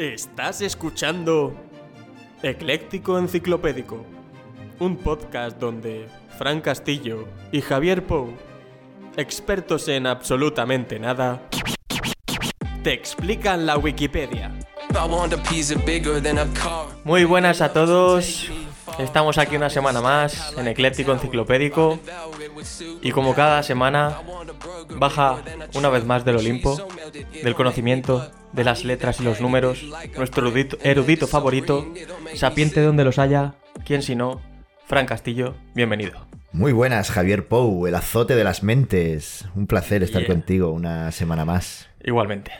Estás escuchando Ecléctico Enciclopédico, un podcast donde Fran Castillo y Javier Pou, expertos en absolutamente nada, te explican la Wikipedia. Muy buenas a todos. Estamos aquí una semana más en Ecléctico Enciclopédico y como cada semana baja una vez más del Olimpo, del conocimiento, de las letras y los números, nuestro erudito, erudito favorito, sapiente donde los haya, quien si no, Fran Castillo, bienvenido. Muy buenas, Javier Pou, el azote de las mentes. Un placer estar Yeah. contigo una semana más. Igualmente.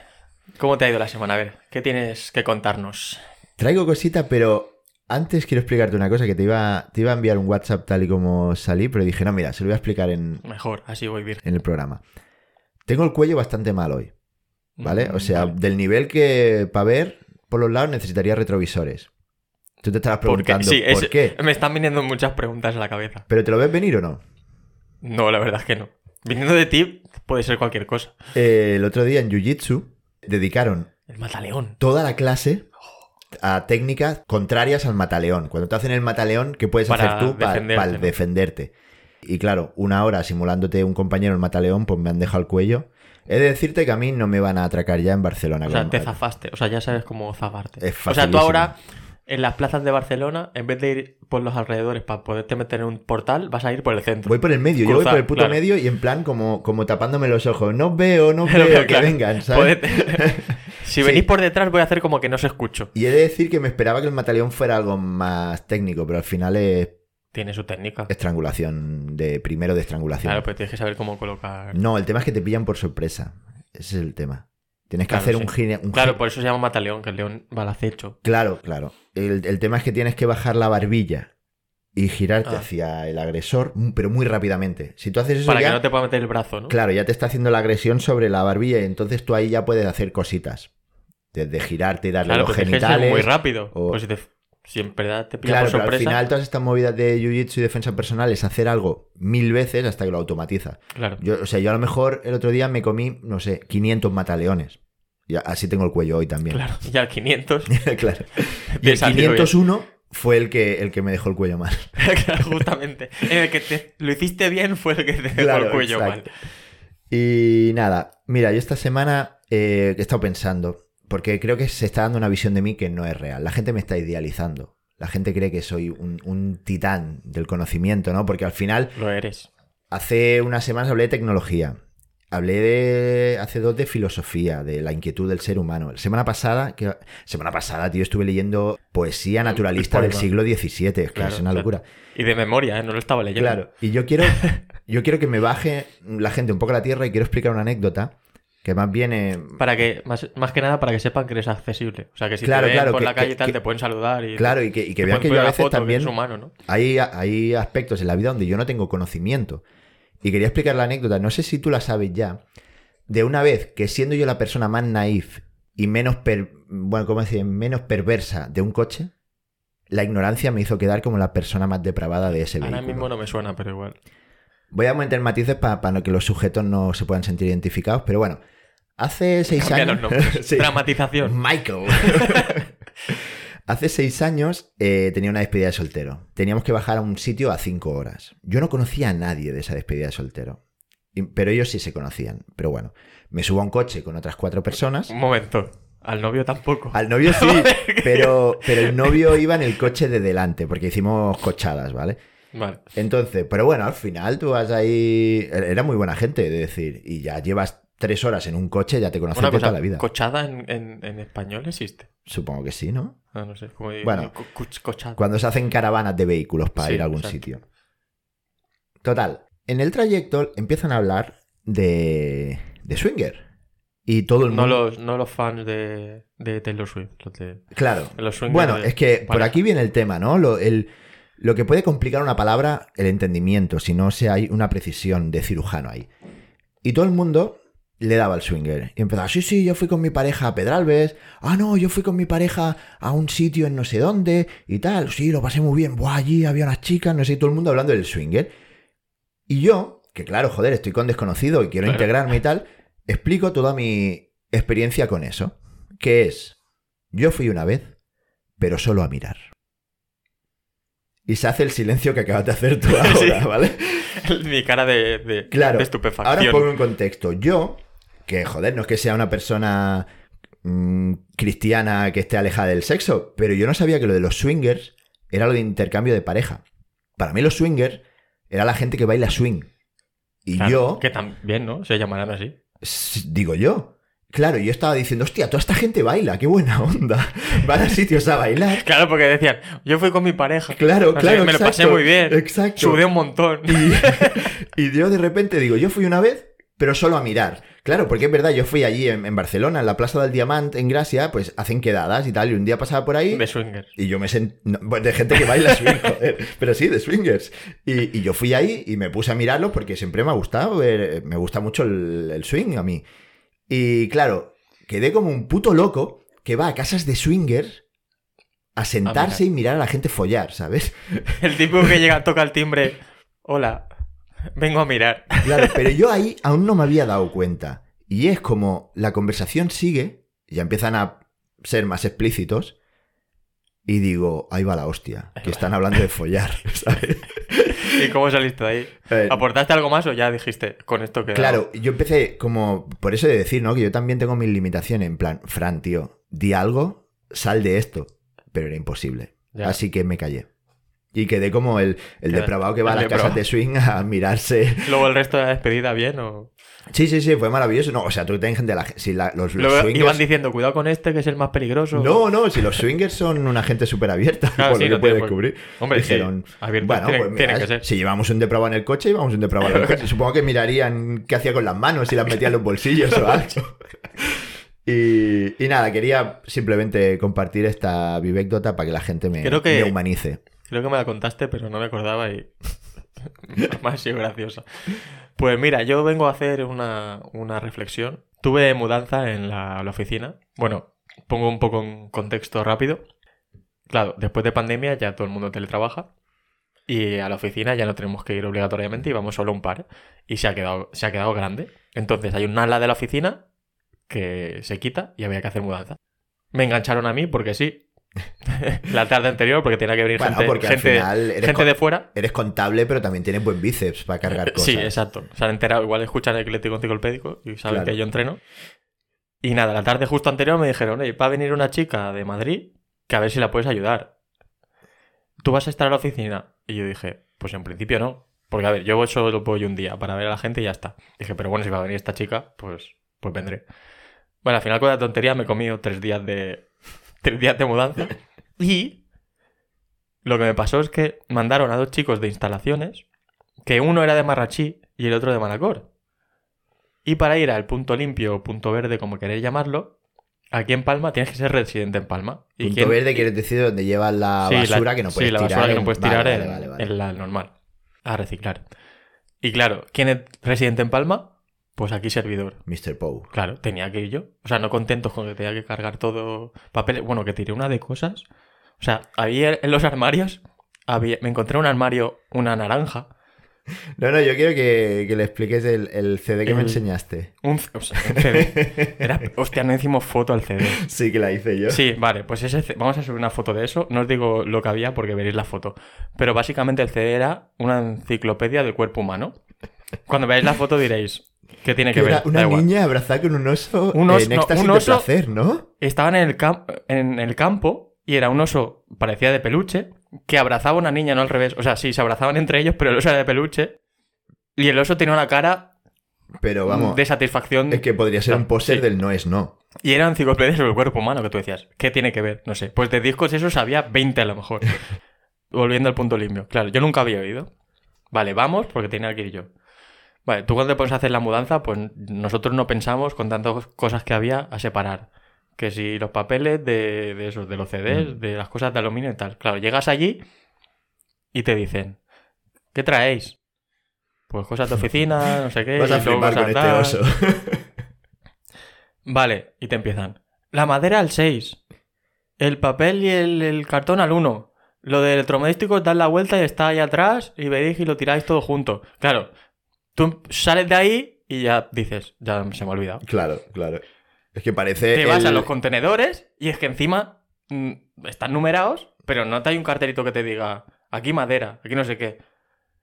¿Cómo te ha ido la semana? A ver, ¿qué tienes que contarnos? Traigo cosita, pero antes quiero explicarte una cosa que te iba, te iba a enviar un WhatsApp tal y como salí, pero dije, no, mira, se lo voy a explicar en, Mejor, así voy virgen. en el programa. Tengo el cuello bastante mal hoy, ¿vale? O sea, vale. del nivel que para ver por los lados necesitaría retrovisores. Tú te estarás preguntando sí, es- por qué. me están viniendo muchas preguntas en la cabeza. ¿Pero te lo ves venir o no? No, la verdad es que no. Viniendo de ti, puede ser cualquier cosa. Eh, el otro día en Jiu-Jitsu dedicaron El mataleón. toda la clase a técnicas contrarias al mataleón. Cuando te hacen el mataleón, ¿qué puedes Para hacer tú defenderte, para defenderte? Y claro, una hora simulándote un compañero el mataleón, pues me han dejado el cuello. He de decirte que a mí no me van a atracar ya en Barcelona. O sea, te zafaste. O sea, ya sabes cómo zafarte. Es o sea, tú ahora, en las plazas de Barcelona, en vez de ir por los alrededores para poderte meter en un portal, vas a ir por el centro. Voy por el medio, yo voy por el puto claro. medio y en plan como, como tapándome los ojos. No veo, no veo, que claro, vengan, ¿sabes? si Sí. venís por detrás, voy a hacer como que no os escucho. Y he de decir que me esperaba que el mataleón fuera algo más técnico, pero al final es Tiene su técnica. estrangulación, de primero de estrangulación. Claro, pero tienes que saber cómo colocar. No, el tema es que te pillan por sorpresa. Ese es el tema. Tienes que Claro, hacer sí. un gine. un Claro, por eso se llama mataleón, que el león va al acecho. Claro, claro. El, el tema es que tienes que bajar la barbilla y girarte Ah. hacia el agresor, mm, pero muy rápidamente. Si tú haces eso Para ya, que no te pueda meter el brazo, ¿no? claro, ya te está haciendo la agresión sobre la barbilla y entonces tú ahí ya puedes hacer cositas. Desde girarte y darle Claro, los ser genitales. muy rápido. o- Pues si, te... si en verdad te pilla Claro, por pero al sorpresa. final todas estas movidas de jiu-jitsu y defensa personal es hacer algo mil veces hasta que lo automatiza. Claro. Yo, o sea, yo a lo mejor el otro día me comí, no sé, 500 mataleones. Y así tengo el cuello hoy también. Claro. Y al 500. claro. Y el salió bien. 501 fue el que, el que me dejó el cuello mal. Claro, justamente. El que te... lo hiciste bien fue el que te dejó Claro, el cuello exacto. mal. Y nada, mira, yo esta semana eh, he estado pensando, porque creo que se está dando una visión de mí que no es real. La gente me está idealizando. La gente cree que soy un, un titán del conocimiento, ¿no? Porque al final, Lo eres. hace unas semanas hablé de tecnología. Hablé de. Hace dos de filosofía, de la inquietud del ser humano. La semana pasada, que, semana pasada, tío, estuve leyendo poesía naturalista del siglo XVII. Es que Claro, es una claro. locura. Y de memoria, ¿eh? No lo estaba leyendo. Claro, y yo quiero, yo quiero que me baje la gente un poco a la tierra y quiero explicar una anécdota que más viene... Para que, más, más que nada para que sepan que eres accesible. O sea, que si Claro, te ven claro, por que- la calle y tal, que- te pueden saludar y... Claro, y que, y que vean que yo a veces foto, también humano, ¿no? hay, hay aspectos en la vida donde yo no tengo conocimiento. Y quería explicar la anécdota, no sé si tú la sabes ya, de una vez que siendo yo la persona más naif y menos, per- bueno, ¿cómo decir? menos perversa de un coche, la ignorancia me hizo quedar como la persona más depravada de ese Ahora vehículo. mismo no me suena, pero igual. Voy a meter matices para que los sujetos no se puedan sentir identificados, pero bueno, hace seis Cambia años... los. Sí. Dramatización. Michael. hace seis años eh, tenía una despedida de soltero. Teníamos que bajar a un sitio a cinco horas. Yo no conocía a nadie de esa despedida de soltero. Pero ellos sí se conocían. Pero bueno, me subo a un coche con otras cuatro personas. Un momento. Al novio tampoco. Al novio sí, pero, pero el novio iba en el coche de delante, porque hicimos cochadas, ¿vale? Vale. Entonces, pero bueno, al final tú vas ahí. Era muy buena gente, de decir, y ya llevas tres horas en un coche, ya te conoces Una de cosa, toda la vida. ¿cochada en, en- en español existe? Supongo que sí, ¿no? Ah, no sé. Como Bueno, co- co- cochada. Cuando se hacen caravanas de vehículos para Sí, ir a algún exacto. sitio. Total, en el trayecto empiezan a hablar de, de Swinger. Y todo el No mundo... los, no los fans de, de Taylor Swift. Los de, Claro. los Bueno, de- es que por aquí viene el tema, ¿no? Lo, el- lo que puede complicar una palabra, el entendimiento, si no se hay una precisión de cirujano ahí. Y todo el mundo le daba al swinger. Y empezaba, sí, sí, yo fui con mi pareja a Pedralbes. Ah, no, yo fui con mi pareja a un sitio en no sé dónde y tal. Sí, lo pasé muy bien. Buah, allí había unas chicas, no sé, y todo el mundo hablando del swinger. Y yo, que claro, joder, estoy con desconocido y quiero Claro. integrarme y tal, explico toda mi experiencia con eso. Que es Yo fui una vez, pero solo a mirar. Y se hace el silencio que acabas de hacer tú ahora, Sí. ¿vale? Mi cara de, de, Claro. de Ahora estupefacción. pongo en contexto. Yo, que joder, no es que sea una persona mm, cristiana que esté alejada del sexo, pero yo no sabía que lo de los swingers era lo de intercambio de pareja. Para mí los swingers era la gente que baila swing. Y Claro, yo, Que también, ¿no? Se llamarán así. digo yo, claro, yo estaba diciendo, hostia, toda esta gente baila, qué buena onda. Van a sitios a bailar. Claro, porque decían, yo fui con mi pareja. Claro, No claro. me lo pasé muy bien. Exacto. Sudé un montón. Y, y yo de repente digo, yo fui una vez, pero solo a mirar. Claro, porque es verdad, yo fui allí en, en Barcelona, en la Plaza del Diamant, en Gracia, pues hacen quedadas y tal, y un día pasaba por ahí De swingers. y yo me sentí... de gente que baila swing, joder, pero sí, de swingers. Y, y yo fui ahí y me puse a mirarlo porque siempre me ha gustado, ver- me gusta mucho el, el swing a mí. Y claro, quedé como un puto loco que va a casas de swingers a sentarse y mirar a la gente follar, ¿sabes? El tipo que llega, toca el timbre. Hola, vengo a mirar. Claro, pero yo ahí aún no me había dado cuenta. Y es como la conversación sigue, ya empiezan a ser más explícitos, y digo, ahí va la hostia, que están hablando de follar, ¿sabes? ¿Y cómo saliste de ahí? Eh, ¿Aportaste algo más o ya dijiste con esto que Claro, yo empecé como, por eso de decir, ¿no? Que yo también tengo mis limitaciones, en plan, Fran, tío, di algo, sal de esto, pero era imposible. Ya. Así que me callé. Y quedé como el, el depravado que va a las casas de swing a mirarse. Luego el resto de la despedida bien o. Sí, sí, sí, fue maravilloso. No, o sea, tú ten gente, la, si la- los, los Luego swingers... iban diciendo, cuidado con este que es el más peligroso. No, no, si los swingers son una gente súper abierta, Claro, por sí, lo que no puede descubrir. Hombre, Dijeron, sí. Abiertos bueno, tienen, pues tienen mira, que ser. si llevamos un depravado en el coche, llevamos un depravado en el coche. Supongo que mirarían qué hacía con las manos, si las metía en los bolsillos o algo. Y, y nada, quería simplemente compartir esta vivécdota para que la gente me, Creo que- me humanice. Creo que me la contaste, pero no me acordaba y. ha sido graciosa. Pues mira, yo vengo a hacer una, una reflexión. Tuve mudanza en la, oficina. Bueno, pongo un poco en contexto rápido. Claro, después de pandemia ya todo el mundo teletrabaja. Y a la oficina ya no tenemos que ir obligatoriamente y vamos solo un par. Y se ha quedado, se ha quedado grande. Entonces hay un ala de la oficina que se quita y había que hacer mudanza. Me engancharon a mí porque sí. la tarde anterior porque tenía que venir Bueno, gente, porque al gente, final eres gente de fuera. Eres contable, pero también tienes buen bíceps para cargar cosas. Sí, exacto. Se han enterado, igual escuchan el ecléctico enciclopédico y saben Claro. que yo entreno. Y nada, la tarde justo anterior me dijeron, oye, va a venir una chica de Madrid que a ver si la puedes ayudar. ¿Tú vas a estar a la oficina? Y yo dije, pues en principio no. Porque a ver, yo solo voy un día para ver a la gente y ya está. Dije, pero bueno, si va a venir esta chica, pues, pues vendré. Bueno, al final con la tontería me he comido tres días de, tres días de mudanza. Y lo que me pasó es que mandaron a dos chicos de instalaciones, que uno era de Marrachí y el otro de Manacor. Y para ir al punto limpio o punto verde, como queréis llamarlo, aquí en Palma tienes que ser residente en Palma. ¿Y Punto verde quieres decir donde llevas la Sí, la- basura que no sí, puedes la tirar. basura que no puedes tirar vale, en, vale, vale. en la normal. A reciclar. Y claro, ¿quién es residente en Palma? Pues aquí servidor. Mr. Poe. Claro, tenía que ir yo. O sea, no contentos con que tenía que cargar todo papel. Bueno, que tiré una de cosas. O sea, había en los armarios. Había, me encontré un armario, una naranja. No, no, yo quiero que, que le expliques el, el CD que me enseñaste. Un, c- o sea, un CD. Era, hostia, no hicimos foto al CD. Sí, que la hice yo. Sí, vale, pues ese, vamos a subir una foto de eso. No os digo lo que había porque veréis la foto. Pero básicamente el CD era una enciclopedia del cuerpo humano. Cuando veáis la foto diréis, ¿qué tiene que Que ver? una igual. niña abrazada con un oso Un oso- en no, un de oso- placer, ¿no? Estaban en el, en el campo y era un oso, parecía de peluche, que abrazaba a una niña, no al revés. O sea, sí, se abrazaban entre ellos, pero el oso era de peluche. Y el oso tenía una cara Pero vamos, de satisfacción. es que podría ser un póster Sí. del no es no. Y era enciclopedia sobre el cuerpo humano que tú decías. ¿Qué tiene que ver? No sé. Pues de discos esos había 20 a lo mejor. Volviendo al punto limpio. Claro, yo nunca había oído. Vale, vamos porque tenía que ir yo. Vale, tú cuando te pones a hacer la mudanza, pues nosotros no pensamos con tantas cosas que había a separar. Que si los papeles de, de esos, de los CDs, Mm. de las cosas de aluminio y tal. Claro, llegas allí y te dicen, ¿qué traéis? Pues cosas de oficina, no sé qué. Vas a y luego con tal. este oso. Vale, y te empiezan. La madera al 6. El papel y el, el cartón al 1. Lo de electrodomésticos, dad la vuelta y está ahí atrás y veréis y lo tiráis todo junto. Claro, tú sales de ahí y ya dices, ya se me ha olvidado. claro, claro. Es que parece. Te vas a los contenedores y es que encima mm, están numerados, pero no te hay un cartelito que te diga aquí madera, aquí no sé qué.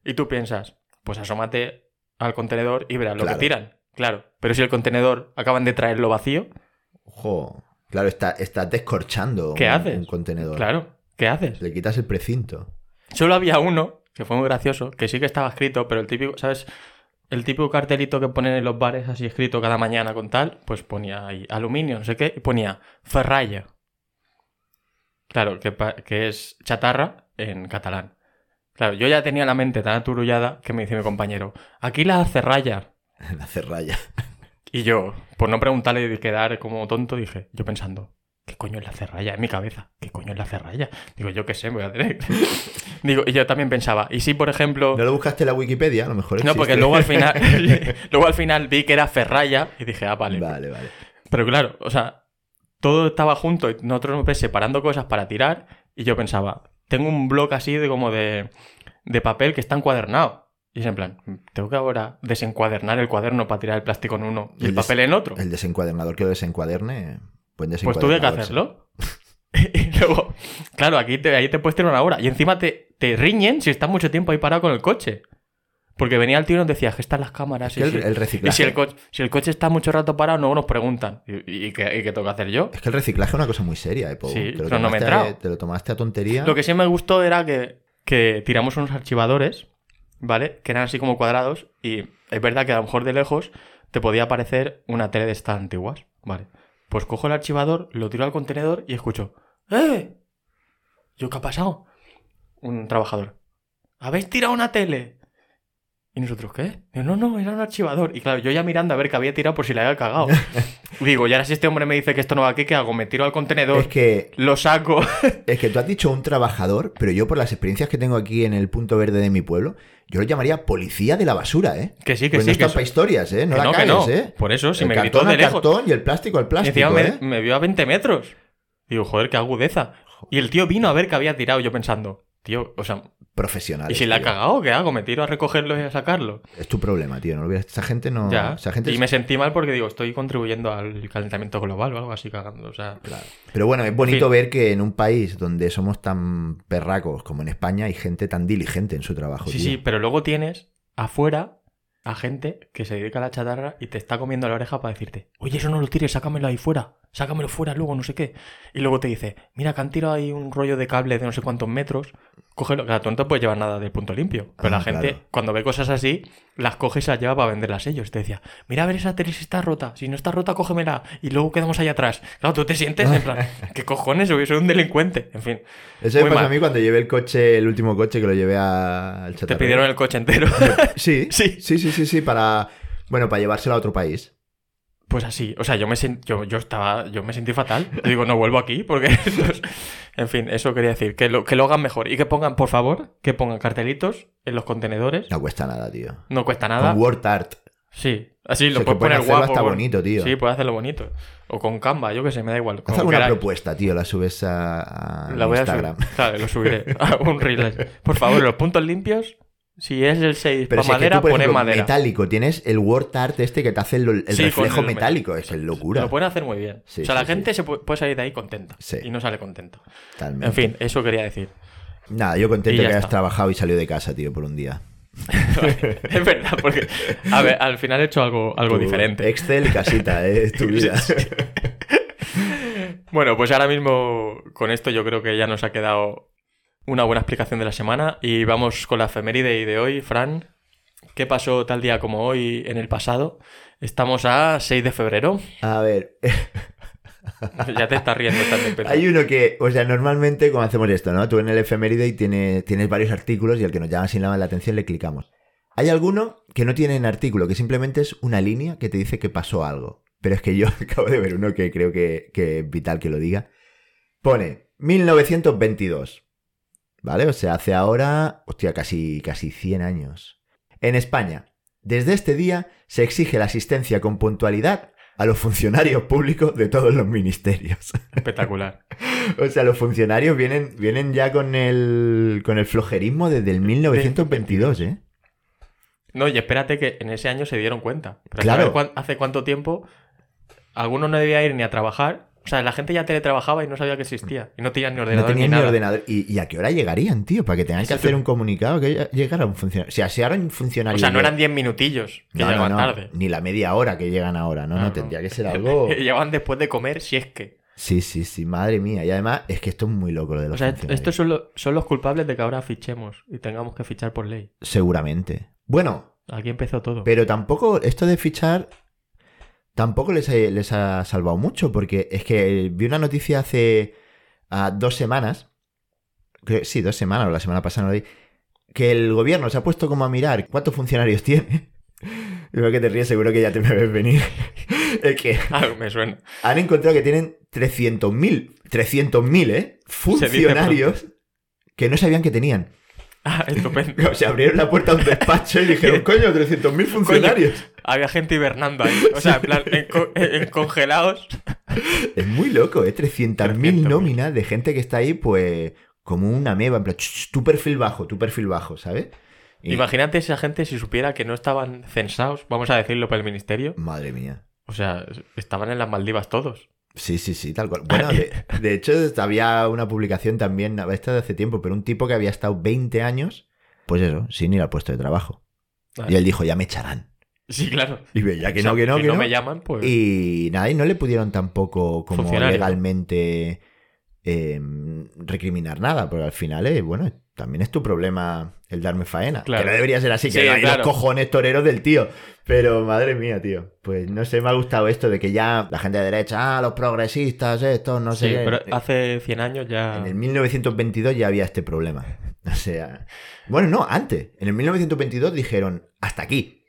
Y tú piensas, pues asómate al contenedor y verás lo que tiran. Claro, pero si el contenedor acaban de traerlo vacío, Ojo. Claro, está, estás descorchando ¿Qué un, haces? un contenedor. claro, ¿qué haces? Le quitas el precinto. Solo había uno, que fue muy gracioso, que sí que estaba escrito, pero el típico, ¿sabes? El típico cartelito que ponen en los bares así escrito cada mañana con tal, pues ponía ahí aluminio, no sé qué, y ponía ferralla. Claro, que, es chatarra en catalán. Claro, yo ya tenía la mente tan aturullada que me dice mi compañero, aquí la cerralla. La cerralla. Y yo, por no preguntarle y quedar como tonto, dije, yo pensando, ¿qué coño es la cerralla? En mi cabeza, ¿qué coño es la cerralla? Digo, yo qué sé, voy a tener. Digo, y yo también pensaba, ¿y si por ejemplo... ¿No lo buscaste en la Wikipedia? A lo mejor No, existe. porque luego al final luego al final vi que era ferralla y dije, ah, vale. Vale, vale. Pero claro, o sea, todo estaba junto y nosotros nos ves separando cosas para tirar y yo pensaba, tengo un bloque así de como de, de papel que está encuadernado. Y es en plan, tengo que ahora desencuadernar el cuaderno para tirar el plástico en uno y el, El papel en otro. El desencuadernador que lo desencuaderne. Buen Pues tuve que hacerlo. y luego, claro, aquí te, ahí te puedes tirar una hora. Y encima te, te riñen si estás mucho tiempo ahí parado con el coche. Porque venía el tío y nos decía que están las cámaras. Es que y el, si- el y reciclaje. si el, coche, si el coche está mucho rato parado, no nos preguntan. ¿Y, y qué, y qué tengo que hacer yo? Es que el reciclaje es una cosa muy seria, ¿eh? Sí, te, lo tomaste a, te lo tomaste a tontería. Lo que sí me gustó era que, que tiramos unos archivadores, ¿vale? Que eran así como cuadrados. Y es verdad que a lo mejor de lejos te podía aparecer una tele de estas antiguas, ¿vale? Pues cojo el archivador, lo tiro al contenedor y escucho, ¡eh! ¿Yo qué ha pasado? Un trabajador. ¿Habéis tirado una tele? ¿Y nosotros qué? No, no, era un archivador. Y claro, yo ya mirando a ver que había tirado por si le había cagado. Digo, y ahora si este hombre me dice que esto no va aquí, ¿qué hago? Me tiro al contenedor, Es que, lo saco. es que tú has dicho un trabajador, pero yo por las experiencias que tengo aquí en el punto verde de mi pueblo, yo lo llamaría policía de la basura, ¿eh? que sí, que Pues sí. no que están eso- para historias, ¿eh? No Que la no, que cagues, no. ¿eh? Por eso, si el me cartón gritó de lejos. cartón y el plástico al Y plástico, encima ¿eh? me, me vio a 20 metros. Digo, joder, qué agudeza. Y el tío vino a ver que había tirado, yo pensando, tío, o sea, Profesional. ¿y si la ha cagado? ¿Qué hago? ¿Me tiro a recogerlo y a sacarlo? Es tu problema, tío. No lo. Esa gente no. ya. Esa gente Y es- me sentí mal porque digo, estoy contribuyendo al calentamiento global o algo así cagando. O sea, Claro. Pero bueno, es bonito ver que en un país donde somos tan perracos como en España hay gente tan diligente en su trabajo. sí, tío. sí, pero luego tienes afuera a gente que se dedica a la chatarra y te está comiendo la oreja para decirte, oye, eso no lo tires, sácamelo ahí fuera, sácamelo fuera luego, no sé qué. Y luego te dice, mira, que han tirado ahí un rollo de cable de no sé cuántos metros, cógelo. Claro, tú no te puedes llevar nada del punto limpio. Pero Ah, la gente, claro. cuando ve cosas así, las coge y se las lleva para venderlas ellos. Te decía, mira, a ver esa tele si está rota, si no está rota, cógemela. Y luego quedamos ahí atrás. Claro, tú te sientes en plan, ¿qué cojones? Soy soy un delincuente. En fin, Eso me pasó mal. a mí cuando llevé el coche, el último coche que lo llevé a- al te chatarrero. pidieron el coche entero. Sí, Sí. sí, sí, sí, sí, para. Bueno, para llevárselo a otro país. Pues así, o sea, yo me sen- yo, yo estaba, yo me sentí fatal. Yo digo, no vuelvo aquí porque esto es- En fin, eso quería decir, que lo, que lo hagan mejor y que pongan, por favor, que pongan cartelitos en los contenedores. No cuesta nada, tío. No cuesta nada. Con Word Art. Sí, así O lo sea, que puedes poner guapo. con- bonito, tío. Sí, puedes hacerlo bonito. O con Canva, yo qué sé, me da igual. Haz alguna propuesta, tío. La subes a, a La voy a Instagram. Claro, lo subiré. a un reel. Por favor, los puntos limpios, si es el 6 Pero para si es que madera, tú, ejemplo, madera. metálico, tienes el Word Art este que te hace el, el Sí, reflejo el- metálico. Es el locura. Lo pueden hacer muy bien. Sí, o sea, sí, la gente se puede, salir de ahí contenta. Sí. Y no sale contento. Totalmente. En fin, eso quería decir. Nada, yo contento que hayas trabajado y salido de casa, tío, por un día. es verdad, porque a ver, al final he hecho algo, algo Tu diferente. Excel y casita, ¿eh? Es tu vida. Bueno, pues ahora mismo con esto yo creo que ya nos ha quedado una buena explicación de la semana y vamos con la efeméride de hoy, Fran. ¿Qué pasó tal día como hoy en el pasado? Estamos a 6 de febrero. A ver, Ya te estás riendo pero- hay uno que, o sea, normalmente como hacemos esto, ¿no? Tú en el efeméride y tiene- tienes varios artículos y el que nos llama sin la atención le clicamos. Hay alguno que no tiene un artículo, que simplemente es una línea que te dice que pasó algo. Pero es que yo acabo de ver uno que creo que, que es vital que lo diga. Pone 1922. ¿Vale? O sea, hace ahora, hostia, casi, casi 100 años. En España, desde este día se exige la asistencia con puntualidad a los funcionarios públicos de todos los ministerios. Espectacular. O sea, los funcionarios vienen, vienen ya con el, con el flojerismo desde el 1922, ¿eh? No, y espérate que en ese año se dieron cuenta. Pero Claro. ¿sabes cuán- ¿Hace cuánto tiempo algunos no debía ir ni a trabajar. O sea, la gente ya teletrabajaba y no sabía que existía. Y no tenían ni No ordenador tenían ni nada. ordenador. ¿Y, y a qué hora llegarían, tío? Para que tengan que hacer un comunicado que llegara un funcionario. O sea, si ahora un O sea, no eran 10 minutillos que No, no, llegaban no, tarde. Ni la media hora que llegan ahora. No, no, No, no. tendría que ser algo. Llegaban después de comer, si es que. Sí, sí, sí, madre mía. Y además es que esto es muy loco lo de los O sea, estos son, lo- son los culpables de que ahora fichemos y tengamos que fichar por ley. Seguramente. Bueno, Aquí empezó todo. pero tampoco, esto de fichar, tampoco les, les ha salvado mucho, porque es que vi una noticia hace ah, dos semanas, creo- sí, dos semanas o la semana pasada, no lo vi, que el gobierno se ha puesto como a mirar cuántos funcionarios tiene. Y veo que te ríes, seguro que ya te me ves venir. es que Ah, me suena. han encontrado que tienen 300.000, 300.000, ¿eh? Funcionarios que no sabían que tenían. Ah, estupendo. O sea, abrieron la puerta a un despacho y dijeron, coño, 300.000 funcionarios. Había gente hibernando ahí. O sea, en plan, en, co- en congelados. Es muy loco, ¿eh? 300.000 300.000. nóminas de gente que está ahí, pues, como una meba, en plan, "Ch, ch, tu perfil bajo, tu perfil bajo, ¿sabes? Y- Imagínate esa gente si supiera que no estaban censados, vamos a decirlo por el ministerio. Madre mía. O sea, estaban en las Maldivas todos. Sí, sí, sí, tal cual. Bueno, de, de hecho, había una publicación también, esta de hace tiempo, pero un tipo que había estado 20 años, pues eso, sin ir al puesto de trabajo. Vale. Y él dijo, ya me echarán. Sí, claro. Y veía que O sea, no, que no, que no, no. me llaman, pues. Y nada, y no le pudieron tampoco como legalmente eh, recriminar nada, porque al final, eh, bueno, también es tu problema el darme faena. Claro. Que no debería ser así, que Sí, no hay claro. los cojones toreros del tío. Pero madre mía, tío. Pues no sé, me ha gustado esto de que ya la gente de derecha, ah, los progresistas, estos, no sé sí, qué. pero hace 100 años ya. En el 1922 ya había este problema. O sea, bueno, no, antes. En el 1922 dijeron, hasta aquí.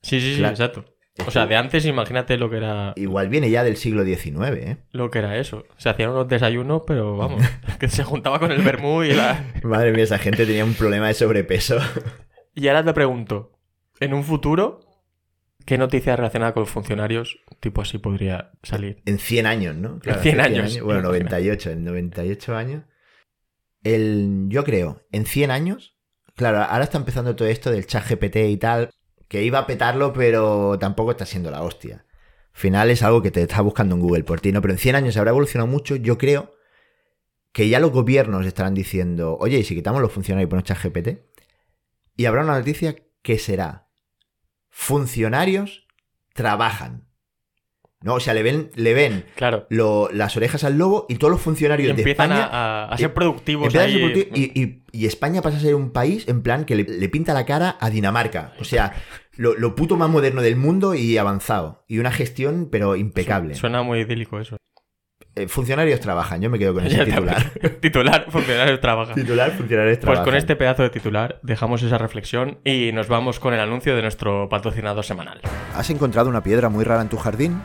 Sí, sí, sí, exacto. O sea, de antes, imagínate lo que era Igual viene ya del siglo XIX, ¿eh? lo que era eso. Se hacían unos desayunos, pero vamos, que se juntaba con el vermú y la. Madre mía, esa gente tenía un problema de sobrepeso. Y ahora te pregunto, en un futuro, ¿qué noticia relacionada con funcionarios tipo así podría salir? En 100 años, ¿no? 100 hace años. Bueno, 98, en 98 años. El, yo creo, en 100 años, claro, ahora está empezando todo esto del chat GPT y tal, que iba a petarlo, pero tampoco está siendo la hostia. Al final es algo que te está buscando en Google por ti, ¿no? Pero en 100 años habrá evolucionado mucho, yo creo que ya los gobiernos estarán diciendo, oye, ¿y si quitamos los funcionarios y ponemos chat GPT? Y habrá una noticia que será, funcionarios trabajan. ¿No? O sea, le ven, le ven Claro. lo- las orejas al lobo y todos los Y funcionarios de empiezan España a, a- a ser productivos empiezan a ser ahí. productivos y, y- y España pasa a ser un país en plan que le, le pinta la cara a Dinamarca. O sea, lo, lo puto más moderno del mundo y avanzado. Y una gestión, pero impecable. Suena muy idílico eso. Eh, funcionarios trabajan, yo me quedo con ese titular. titular, funcionarios trabaja. titular, funcionarios Pues trabajan. con este pedazo de titular dejamos esa reflexión y nos vamos con el anuncio de nuestro patrocinador semanal. ¿Has encontrado una piedra muy rara en tu jardín?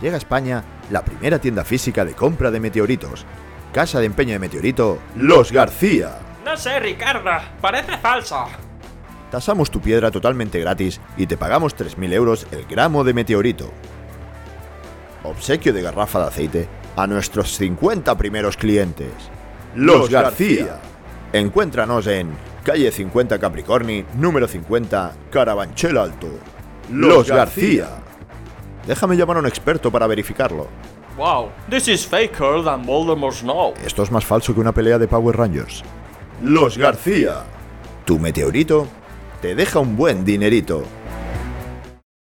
Llega a España la primera tienda física de compra de meteoritos. Casa de empeño de meteorito, Los García. No sé, Ricardo, parece falso. Tasamos tu piedra totalmente gratis y te pagamos 3.000 euros el gramo de meteorito. Obsequio de garrafa de aceite a nuestros 50 primeros clientes. Los García. Encuéntranos en calle 50 Capricorni, número 50, Carabanchel Alto. Los García. Déjame llamar a un experto para verificarlo. Wow, this is faker than Voldemort's Snow. Esto es más falso que una pelea de Power Rangers. Los García. Tu meteorito te deja un buen dinerito.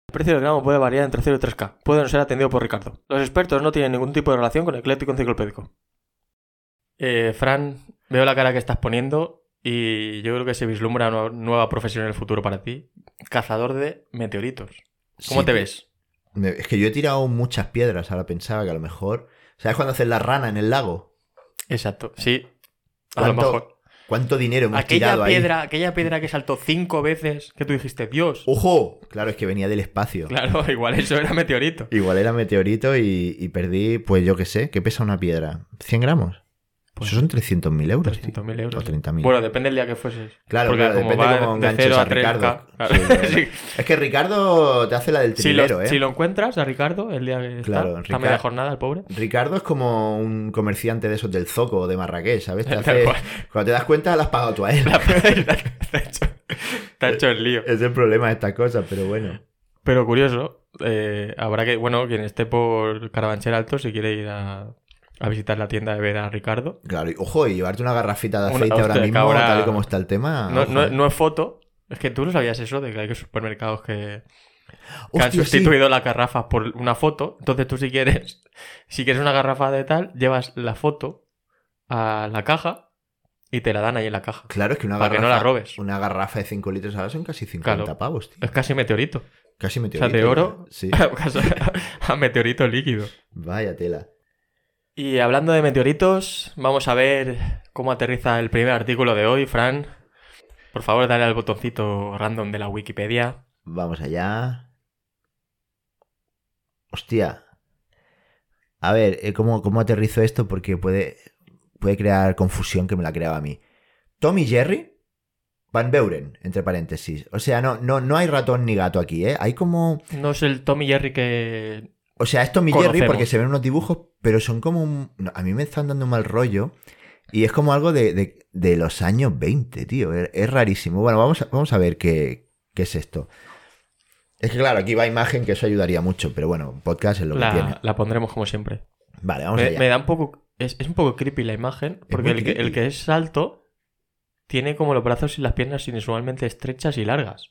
El precio del gramo puede variar entre 0 y 3K. Puede no ser atendido por Ricardo. Los expertos no tienen ningún tipo de relación con Ecléctico Enciclopédico. Eh, Fran, veo la cara que estás poniendo y yo creo que se vislumbra una nueva profesión en el futuro para ti. Cazador de meteoritos. ¿Cómo Sí, te ves? Me- Es que yo he tirado muchas piedras, ahora pensaba que a lo mejor... ¿Sabes cuando haces la rana en el lago? Exacto, sí. A lo ¿Cuánto- mejor. ¿Cuánto dinero hemos Aquella tirado ahí? piedra, aquella piedra que saltó cinco veces, que tú dijiste, Dios. ¡Ojo! Claro, es que venía del espacio. Claro, igual eso era meteorito. Igual era meteorito y, y perdí, pues yo qué sé, ¿qué pesa una piedra? ¿100 gramos? Pues Eso son 300.000 euros. tío. 300.000 euros. O 30.000. Bueno, depende del día que fueses. Claro, Porque claro, como depende cómo de enganches 0 a a 3K. Ricardo. claro. Sí, claro. Sí. Es que Ricardo te hace la del Si, lo, trilero, ¿eh? si lo encuentras a Ricardo el día que Claro, está, media jornada, el pobre. Ricardo es como un comerciante de esos del Zoco o de Marrakech, ¿sabes? Te hace-. Cuando te das cuenta, le has pagado tú a él. La- te, ha hecho, te ha hecho el lío. Es el problema de estas cosas, pero bueno. pero curioso. Eh, habrá que, bueno, quien esté por Carabanchel Alto, si quiere ir a, a visitar la tienda de ver a Ricardo. Claro, y, ojo, y llevarte una garrafita de Una- aceite ahora hostia, mismo, ahora- tal y como está el tema. No, no, no es foto. Es que tú no sabías eso de que hay supermercados que, que han Hostia, sí. sustituido las garrafas por una foto. Entonces tú si quieres, si quieres una garrafa de tal, llevas la foto a la caja y te la dan ahí en la caja. Claro, es que una Para que garrafa, no la robes. Una garrafa de 5 litros ahora son casi 50 Claro. pavos, tío. Es casi meteorito. Casi O meteorito. sea, de oro Sí, a meteorito líquido. vaya tela. Y hablando de meteoritos, vamos a ver cómo aterriza el primer artículo de hoy, Fran. Por favor, dale al botoncito random de la Wikipedia. Vamos allá. Hostia. A ver, eh, ¿cómo, cómo aterrizo esto? Porque puede, puede crear confusión que me la creaba a mí. Tom y Jerry Van Beuren, entre paréntesis. O sea, no, no, no hay ratón ni gato aquí, ¿eh? Hay como... No es el Tom y Jerry que... O sea, es Tom y Jerry porque se ven unos dibujos, pero son como... un- A mí me están dando un mal rollo. Y es como algo de, de- de los años 20, tío. Es, es rarísimo. Bueno, vamos a, vamos a ver qué, qué es esto. Es que claro, aquí va imagen, que eso ayudaría mucho. Pero bueno, podcast es lo que tiene. La, pondremos como siempre. Vale, vamos Me, allá. me da un poco... Es, es un poco creepy la imagen, porque el que, el que es alto tiene como los brazos y las piernas inusualmente estrechas y largas.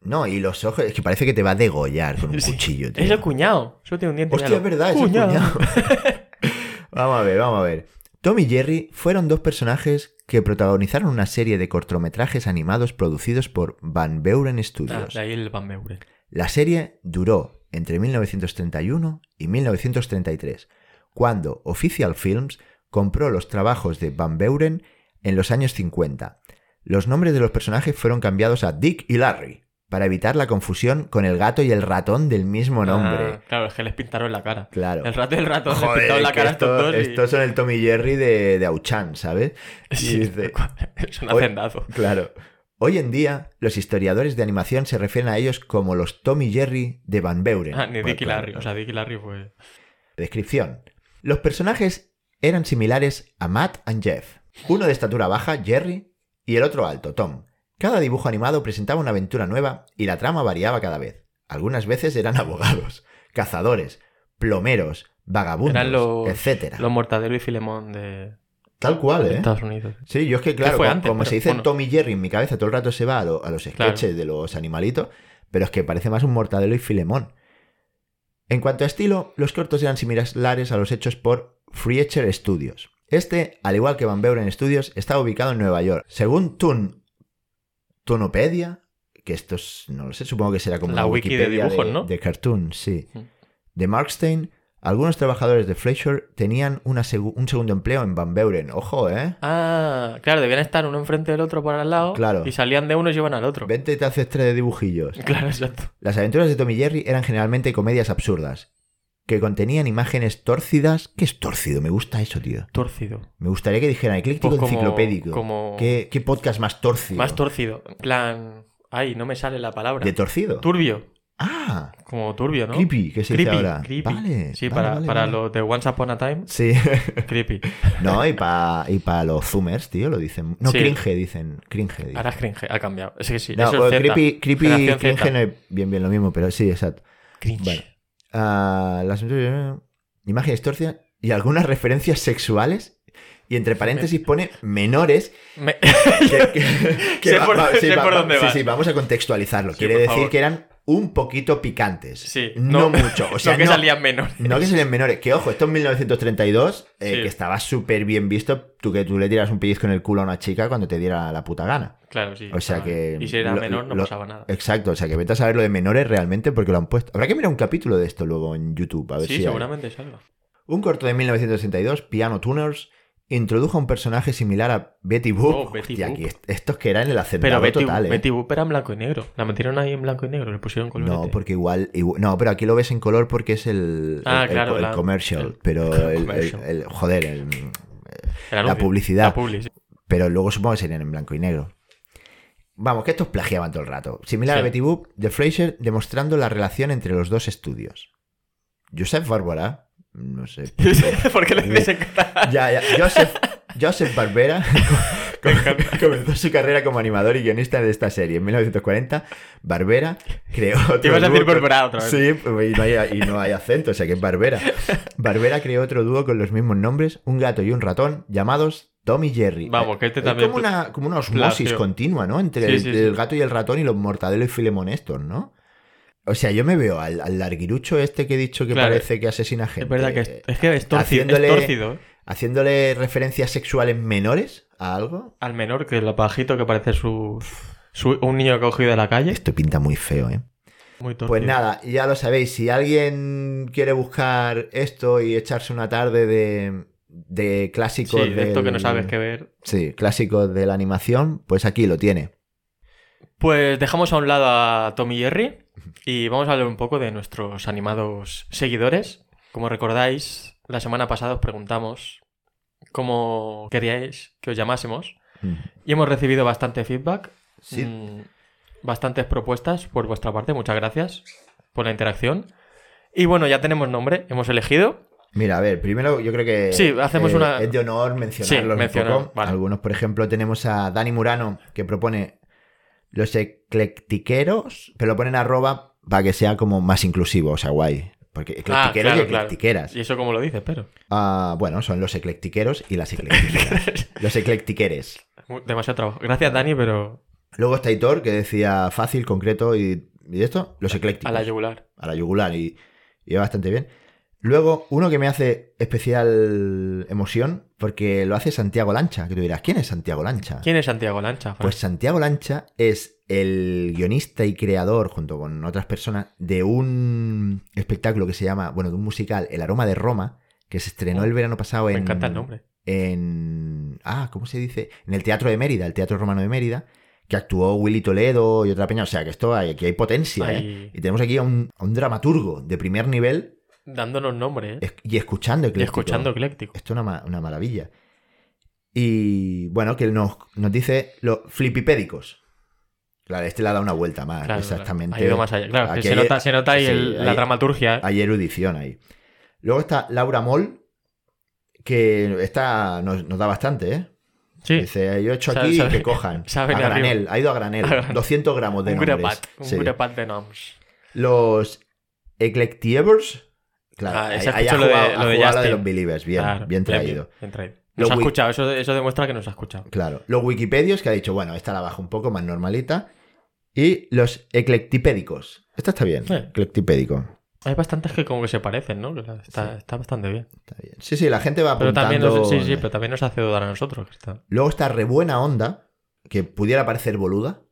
No, y los ojos, es que parece que te va a degollar con un Sí. cuchillo, tío. Es el cuñado. Solo tiene un diente. Hostia, es verdad, es el cuñado. vamos a ver, vamos a ver. Tom y Jerry fueron dos personajes que protagonizaron una serie de cortometrajes animados producidos por Van Beuren Ah, Studios. de ahí el Van Meuren. La serie duró entre 1931 y 1933, cuando Official Films compró los trabajos de Van Beuren en los años 50. Los nombres de los personajes fueron cambiados a Dick y Larry, para evitar la confusión con el gato y el ratón del mismo nombre. Ah, claro, es que les pintaron la cara. Claro. El rato y el rato les pintaron la cara a esto- estos dos. y- estos son el Tom y Jerry de, de Auchan, ¿sabes? Y Sí, dice- es un. Claro. Hoy en día, los historiadores de animación se refieren a ellos como los Tom y Jerry de Van Beuren. Ah, ni Dick y Larry. O sea, Dick y Larry fue. Descripción. Los personajes eran similares a Matt y Jeff. Uno de estatura baja, Jerry, y el otro alto, Tom. Cada dibujo animado presentaba una aventura nueva y la trama variaba cada vez. Algunas veces eran abogados, cazadores, plomeros, vagabundos, Eran los, etcétera. los Mortadelo y Filemón de, Tal cual, ¿eh? Estados Unidos. Sí, yo es que, claro, como, antes, como pero se dice bueno. Tom y Jerry en mi cabeza, todo el rato se va a, lo- a los Claro. sketches de los animalitos, pero es que parece más un Mortadelo y Filemón. En cuanto a estilo, los cortos eran similares a los hechos por Freecher Studios. Este, al igual que Van Beuren Studios, estaba ubicado en Nueva York. Según Tun... Tunopedia, que esto es, no lo sé, supongo que será como La una wiki de Wikipedia dibujos, de, ¿no? de cartoon, sí. Mm. De Markstein, algunos trabajadores de Fleischer tenían una segu- un segundo empleo en Van Beuren. Ojo, ¿eh? Ah, claro, debían estar uno enfrente del otro por al lado. Claro. Y salían de uno y iban al otro. Vente y te haces tres de dibujillos. Claro, exacto. Las aventuras de Tom y Jerry eran generalmente comedias absurdas, que contenían imágenes tórcidas. ¿Qué es tórcido? Me gusta eso, tío. Torcido. Me gustaría que dijeran ecléctico Pues como- enciclopédico. como- ¿Qué, qué podcast más torcido? Más torcido. En plan. Ay, no me sale la palabra. ¿De torcido? Turbio. Ah, Como turbio, ¿no? creepy, que se creepy, dice ahora. creepy. Vale. Sí, vale, para, vale, para vale. los de Once Upon a Time, Sí. creepy. no, y para y pa los zoomers, tío, lo dicen. No, Sí. cringe, dicen. Cringe. dicen. Ahora es cringe, ha cambiado. Es que sí, no, eso Z. creepy, creepy cringe Z. no es bien, bien lo mismo, pero sí, exacto. Cringe. Las imágenes torcidas y algunas referencias sexuales. Y entre paréntesis pone menores. Me- Que, que- Sé por- sé por dónde sí, sí, vamos a contextualizarlo. Quiere decir favor. que eran un poquito picantes. Sí. No, mucho. O sea, no que no, salían menos. no que sean menores. Que ojo, esto en 1932, eh, Sí. que estaba súper bien visto. Tú que tú le tiras un pellizco en el culo a una chica cuando te diera la puta gana. Claro, sí. O sea que. Y si era lo- menor, no lo- pasaba nada. Exacto, o sea que vete a saber lo de menores realmente porque lo han puesto. Habrá que mirar un capítulo de esto luego en YouTube, a ver Sí, si. hay. seguramente salga. Un corto de 1962, Piano Tuners, introdujo a un personaje similar a Betty Boop. Oh, Betty Hostia, Boop. aquí est- estos que eran el Pero Betty, total, ¿eh? Betty Boop era en blanco y negro. La metieron ahí en blanco y negro, le pusieron color. No, porque igual, igu- No, pero aquí lo ves en color porque es el. Ah, el, claro, el la- commercial. pero el commercial. Joder, el- la publicidad. La publi, sí. Pero luego supongo que serían en blanco y negro. Vamos, que estos plagiaban todo el rato. Similar Sí. a Betty Boop, de Fraser, demostrando la relación entre los dos estudios. Joseph Barbara, no sé. ¿Por qué le dices en catalán? Ya, ya. Joseph, Joseph Barbera comenzó su carrera como animador y guionista de esta serie. En 1940, Barbera creó otro Te ibas a decir con- Barbera otra vez. Sí, pues, y no, hay, y no hay acento, o sea que es Barbera. Barbera creó otro dúo con los mismos nombres, un gato y un ratón, llamados Tom y Jerry. Vamos, que este Es también como una, como una osmosis continua, ¿no? Entre Sí, el, sí, sí. el gato y el ratón y los Mortadelo y Filemón estos, ¿no? O sea, yo me veo al, al larguirucho este que he dicho que Claro. parece que asesina gente. Es verdad que es, es que es torcido. haciéndole- Es torcido ¿eh? Haciéndole referencias sexuales menores a algo. Al menor que el bajito que parece su, su- un niño cogido de la calle. Esto pinta muy feo, ¿eh? Muy torcido. Pues nada, ya lo sabéis. Si alguien quiere buscar esto y echarse una tarde de, de clásicos Sí, de esto que no sabes qué ver. Sí, clásicos de la animación, pues aquí lo tiene. Pues dejamos a un lado a Tom y Jerry y vamos a hablar un poco de nuestros animados seguidores. Como recordáis, la semana pasada os preguntamos cómo queríais que os llamásemos Mm. y hemos recibido bastante feedback, Sí. mm, bastantes propuestas por vuestra parte. Muchas gracias por la interacción. Y bueno, ya tenemos nombre, hemos elegido. Mira, a ver, primero yo creo que Sí, hacemos eh, una- es de honor mencionarlos Sí, mencionar, un poco. vale. Algunos, por ejemplo, tenemos a Dani Murano que propone los eclectiqueros, pero lo ponen arroba para que sea como más inclusivo, o sea, guay. Porque eclectiqueros Ah, claro, y claro. eclectiqueras. Y eso como lo dices, pero Ah, bueno, son los eclectiqueros y las eclectiqueras. los eclectiqueres. demasiado trabajo. Gracias Dani, pero Luego está Hitor, que decía fácil, concreto y, y esto, los eclécticos. a la yugular. a la yugular y, y va bastante bien. Luego, uno que me hace especial emoción, porque lo hace Santiago Lancha, que tú dirás, ¿quién es Santiago Lancha? ¿Quién es Santiago Lancha? Fran? Pues Santiago Lancha es el guionista y creador, junto con otras personas, de un espectáculo que se llama, bueno, de un musical, El Aroma de Roma, que se estrenó Oh, el verano pasado en... Me encanta el nombre. En... Ah, ¿cómo se dice? En el Teatro de Mérida, el Teatro Romano de Mérida, que actuó Willy Toledo y otra peña. O sea, que esto hay, aquí hay potencia, ¿eh? Y tenemos aquí a un, a un dramaturgo de primer nivel dándonos nombre, ¿eh? y escuchando Y ecléctico. escuchando ecléctico. Esto es una, una maravilla. Y bueno, que nos, nos dice los flipipédicos. Claro, este le ha dado una vuelta más, Claro, exactamente. Ha ido más allá. Claro, Aquí se, hay- nota, se nota ahí sí, el- la hay- dramaturgia. Hay erudición ahí. Luego está Laura Moll, que está, nos, nos da bastante, ¿eh? Sí, Dice, yo he hecho aquí sabe- que cojan. sabe a arriba. granel, ha ido a granel. A granel. 200 gramos de un nombres. Un Sí. de noms. Los Eclectievers. Claro, Ah, ahí, ese ahí ha escucho lo de- jugado, lo ha de jugado de los Believers. Bien, Claro, bien traído. Bien, traído. Los Nos ha escuchado, eso, eso demuestra que nos ha escuchado. Claro. Los Wikipedios, que ha dicho, bueno, esta la bajo un poco más normalita. Y los eclectipédicos. Esta está bien. Eclectipédico. Hay bastantes que como que se parecen, ¿no? Está, está bastante bien. Está bien. Sí, sí, la gente va Pero apuntando. también, nos, sí, sí, pero también nos hace dudar a nosotros. que está- Luego está Rebuena Onda, que pudiera parecer boluda.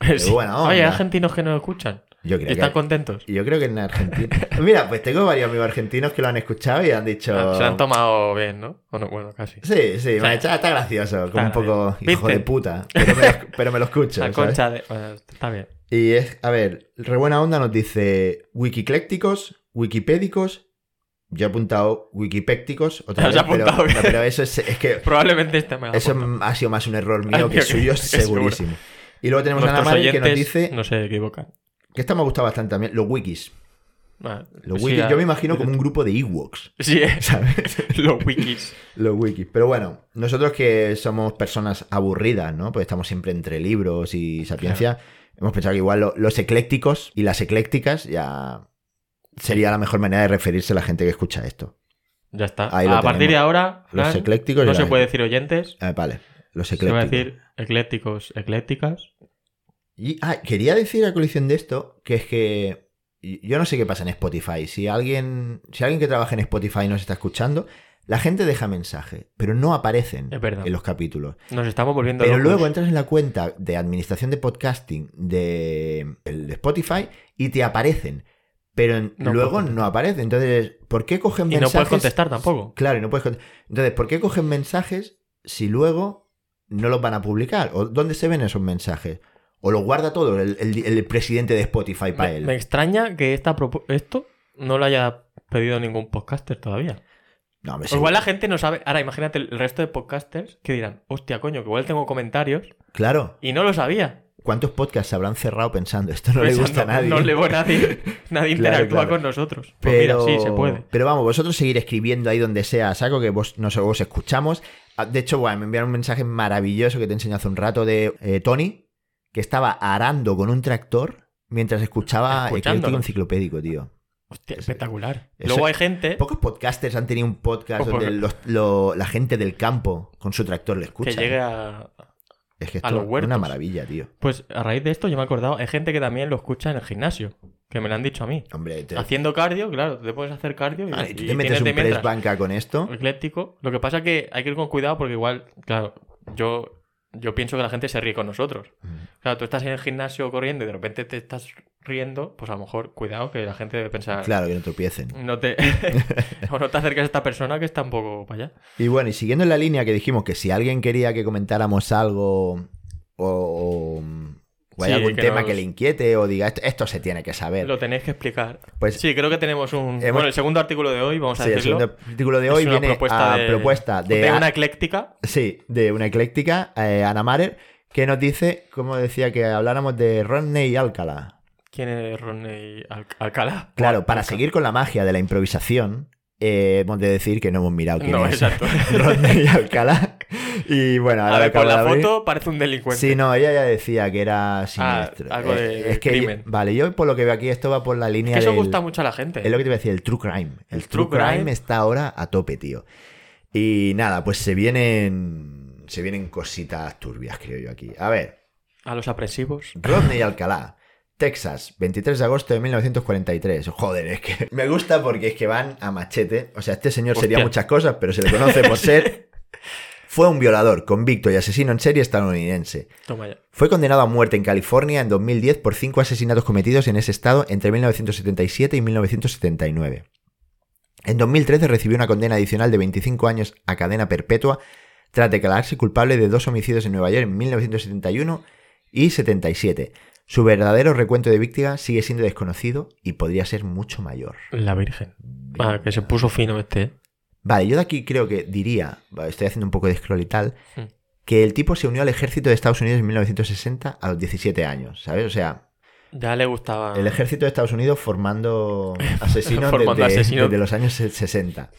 Sí. buena onda. Oye, hay argentinos que nos escuchan. Yo Y están que... contentos. Yo creo que en Argentina. Mira, pues tengo varios amigos argentinos que lo han escuchado y han dicho. Ah, Se lo han tomado bien, ¿no? O no, bueno, casi. Sí, sí, me sea, ha dicho, "Ah, está gracioso, como un está poco bien. hijo de puta. Pero me lo, pero me lo escucho. La ¿sabes? concha de... bueno, está bien. Y es, a ver, Rebuena Onda nos dice wikiclécticos, wikipédicos. Yo he apuntado wikipécticos otra vez, pero, no, eso es, es que Probablemente este me ha eso ha sido más un error Ay, mío que suyo, seguro. segurísimo. Y luego tenemos a Ana Mari que nos dice no se equivocan. Que esta me ha gustado bastante también, los wikis. Ah, Los wikis, ah, yo me imagino como un grupo de Ewoks, Sí, eh, ¿sabes? los wikis. Los wikis. Pero bueno, nosotros que somos personas aburridas, ¿no? Pues estamos siempre entre libros y sapiencia. Hemos pensado que igual lo- los eclécticos y las eclécticas ya sería la mejor manera de referirse a la gente que escucha esto. Ya está. Ahí a partir tenemos. de ahora, Los eclécticos no se puede decir oyentes, Eh, vale, los se va a eclécticos. decir eclécticos, eclécticas. Y ah, quería decir a colisión de esto que es que yo no sé qué pasa en Spotify. Si alguien, si alguien que trabaja en Spotify nos está escuchando, la gente deja mensaje, pero no aparecen en los capítulos. Nos estamos volviendo Pero locos. luego entras en la cuenta de administración de podcasting de, de Spotify y te aparecen. Pero No luego no aparecen. Entonces, ¿por qué cogen Y no mensajes? puedes contestar tampoco. Claro, y no puedes contestar. Entonces, ¿por qué cogen mensajes si luego no los van a publicar? ¿O dónde se ven esos mensajes? ¿O los guarda todo el, el- el presidente de Spotify para Me, él? me extraña que esta esto no lo haya pedido ningún podcaster todavía. No, sí. igual la gente no sabe. Ahora, imagínate el resto de podcasters que dirán, hostia, coño, que igual tengo comentarios Claro. y no lo sabía. ¿Cuántos podcasts se habrán cerrado pensando esto no le gusta a nadie? No le va a nadie. Nadie interactúa claro. con nosotros. Pues Pero, mira, sí, se puede. pero vamos, vosotros seguir escribiendo ahí donde sea, saco que vos, no sé, vos escuchamos. Ah, De hecho, bueno, me enviaron un mensaje maravilloso que te enseñé hace un rato de eh, Tony, que estaba arando con un tractor mientras escuchaba Escuchándolo. Ecléctico Enciclopédico, tío. Hostia, espectacular. eso- Luego hay gente Pocos podcasters han tenido un podcast por- donde los- lo- la gente del campo con su tractor le escucha. que llegue a. es que a esto es una maravilla, tío. Pues a raíz de esto yo me he acordado, hay gente que también lo escucha en el gimnasio. Que me lo han dicho a mí. Hombre, te, Haciendo cardio, claro, te puedes hacer cardio y, tú te metes un press banca con esto. ecléctico. Lo que pasa que hay que ir con cuidado porque igual, claro, yo, yo pienso que la gente se ríe con nosotros. Claro, tú estás en el gimnasio corriendo y de repente te estás riendo, pues a lo mejor cuidado que la gente debe pensar. Claro, que no tropiecen. No te, o no te acerques a esta persona que está un poco para allá. Y bueno, y siguiendo en la línea que dijimos que si alguien quería que comentáramos algo o, o, hay Sí, algún que tema nos- que le inquiete o diga esto, esto se tiene que saber. Lo tenéis que explicar. Pues Sí, creo que tenemos un. Hemos- Bueno, el segundo artículo de hoy, vamos a sí, el decirlo. segundo artículo de hoy viene propuesta a de, propuesta de, de una ecléctica. sí, de una ecléctica, eh, Ana Marer, que nos dice, como decía, que habláramos de Rodney Alcalá. ¿Quién es Ronnie Al- Alcalá? Claro, para seguir con la magia de la improvisación, eh, hemos de decir que no hemos mirado quién No, es exacto. Rodney Alcalá. Y bueno, ahora A ver, de la foto parece un delincuente. Sí, no, ella ya decía que era siniestro. algo de Eh, es que, crimen. Vale, yo por lo que veo aquí, esto va por la Es línea que eso del- gusta mucho a la gente. Es lo que te iba a decir, el true crime. El, El true, true crime, crime. está ahora a tope, tío. Y nada, pues se vienen. Se vienen cositas turbias, creo yo aquí. A ver, A los apresivos. Rodney Alcalá, Texas, 23 de agosto de 1943. Joder, es que me gusta porque es que van a machete. O sea, este señor sería muchas cosas, pero se le conoce por ser. Fue un violador, convicto y asesino en serie estadounidense. Toma ya. Fue condenado a muerte en California en 2010 por cinco asesinatos cometidos en ese estado entre 1977 y 1979. En 2013 recibió una condena adicional de 25 años a cadena perpetua tras declararse culpable de dos homicidios en Nueva York en 1971 y 77. Su verdadero recuento de víctimas sigue siendo desconocido y podría ser mucho mayor. La Virgen. Ah, que se puso fino este. ¿eh? Vale, yo de aquí creo que diría, vale, estoy haciendo un poco de scroll y tal, Mm. que el tipo se unió al ejército de Estados Unidos en 1960 a los 17 años, ¿sabes? O sea, Ya le gustaba. El ejército de Estados Unidos formando asesinos, Formando desde, asesinos. desde los años 60.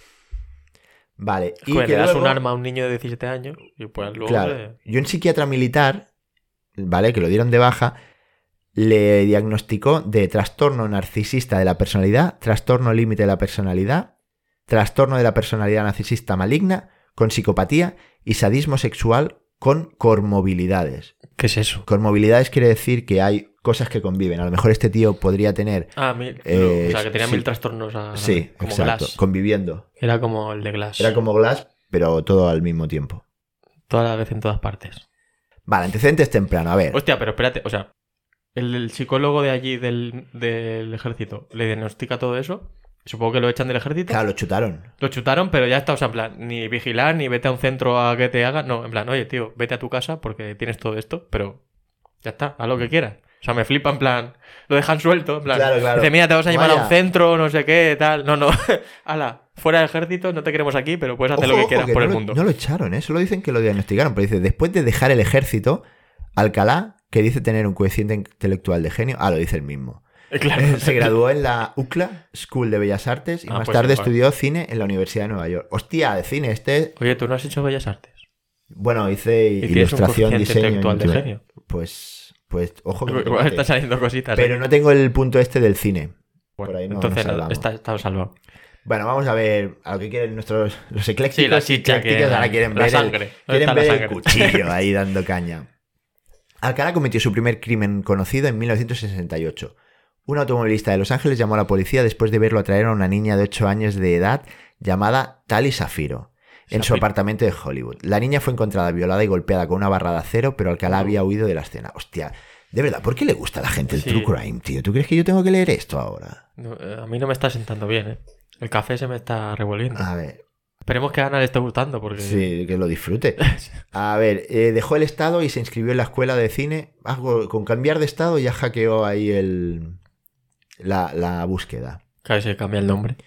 Vale. Y Joder, que le das luego- un arma a un niño de 17 años y pues luego. Claro. le- Y un psiquiatra militar, ¿vale? Que lo dieron de baja, le diagnosticó de trastorno narcisista de la personalidad, trastorno límite de la personalidad, trastorno de la personalidad narcisista maligna, con psicopatía y sadismo sexual con comorbilidades. ¿Qué es eso? Comorbilidades quiere decir que hay cosas que conviven. A lo mejor este tío podría tener Ah, mil. Eh, o sea, que tenía sí. mil trastornos a. Sí, como exacto. Glass. Conviviendo. Era como el de Glass. Era como Glass, pero todo al mismo tiempo. Toda la vez en todas partes. Vale, antecedentes temprano. A ver. Hostia, pero espérate, o sea, el, el psicólogo de allí del, del ejército le diagnostica todo eso. Supongo que lo echan del ejército. Claro, lo chutaron. Lo chutaron, pero ya está, o sea, en plan, ni vigilar, ni vete a un centro a que te haga. No, en plan, oye, tío, vete a tu casa porque tienes todo esto, pero ya está, haz lo que quieras. O sea, me flipa, en plan, lo dejan suelto, en plan. Claro, claro. Dice, mira, te vas a llevar a un centro, no sé qué, tal. No, no, ala, fuera del ejército, no te queremos aquí, pero puedes hacer Ojo, lo que ojo, quieras que por no el lo- mundo. No lo echaron, ¿eh? Solo dicen que lo diagnosticaron. Pero dice, después de dejar el ejército, Alcalá, que dice tener un coeficiente intelectual de genio, ah, lo dice el mismo. Claro. Se graduó en la UCLA, School de Bellas Artes, y Ah, más pues tarde estudió cine en la Universidad de Nueva York. Hostia, de cine, este. Oye, tú no has hecho Bellas Artes. Bueno, hice Y un ilustración, coeficiente diseño. intelectual de genio. Pues, pues, ojo que no Igual tengo están saliendo cositas. ¿eh? Pero no tengo el punto este del cine. Bueno, por ahí no entonces está, está salvado. Bueno, vamos a ver a lo que quieren nuestros los eclécticos. Sí, la chicha que- ahora quieren la ver, sangre. el, ¿Dónde quieren ver el cuchillo ahí dando caña. Alcalá cometió su primer crimen conocido en 1968. Un automovilista de Los Ángeles llamó a la policía después de verlo atraer a una niña de 8 años de edad llamada Tali Safiro en su apartamento de Hollywood. La niña fue encontrada violada y golpeada con una barra de acero, pero Alcalá había huido de la escena. Hostia, de verdad, ¿por qué le gusta a la gente el Sí. true crime, tío? ¿Tú crees que yo tengo que leer esto ahora? No, eh, a mí no me está sentando bien, ¿eh? El café se me está revolviendo. A ver, Esperemos que a Ana le esté gustando porque... Sí, que lo disfrute. A ver, eh, dejó el estado y se inscribió en la escuela de cine. Algo, con cambiar de estado ya hackeó ahí el, la, la búsqueda. Claro, se cambia el nombre.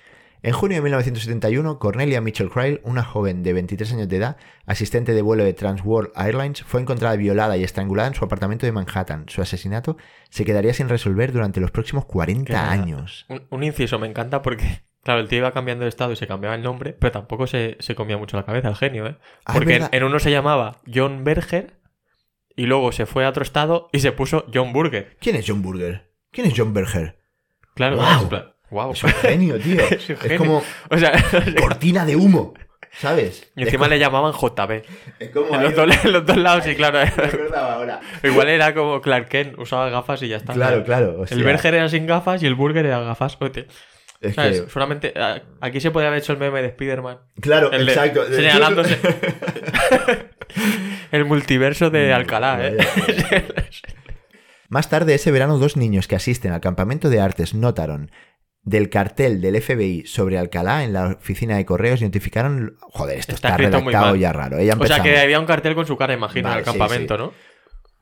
En junio de 1971, Cornelia Mitchell Cryle, una joven de 23 años de edad, asistente de vuelo de Transworld Airlines, fue encontrada violada y estrangulada en su apartamento de Manhattan. Su asesinato se quedaría sin resolver durante los próximos 40 años. Un, un inciso me encanta porque, claro, el tío iba cambiando de estado y se cambiaba el nombre, pero tampoco se, se comía mucho la cabeza el genio, ¿eh? Ah, es Porque en, uno se llamaba John Berger y luego se fue a otro estado y se puso John Burger. ¿Quién es John Burger? ¿Quién es John Berger? Claro, en plan, guau. Es un genio, tío. Es un es como O sea, cortina de humo, ¿sabes? y encima es le llamaban JB. Es como En los, dos, en los dos lados, sí, claro. Ahora. Igual era como Clark Kent, usaba gafas y ya está. Claro, claro. o El Berger era sin gafas y el Burger era gafas. Oye, es ¿sabes? que- Solamente a- aquí se podría haber hecho el meme de Spider-Man. claro, El de- exacto. señalándose. El multiverso de Alcalá, ¿eh? Más tarde ese verano, dos niños que asisten al campamento de artes notaron del cartel del FBI sobre Alcalá en la oficina de correos y notificaron... Joder, esto Está está, redactado ya raro. ¿eh? Ya o sea que había un cartel con su cara, imagino, Vale, en el sí, campamento, sí. ¿no?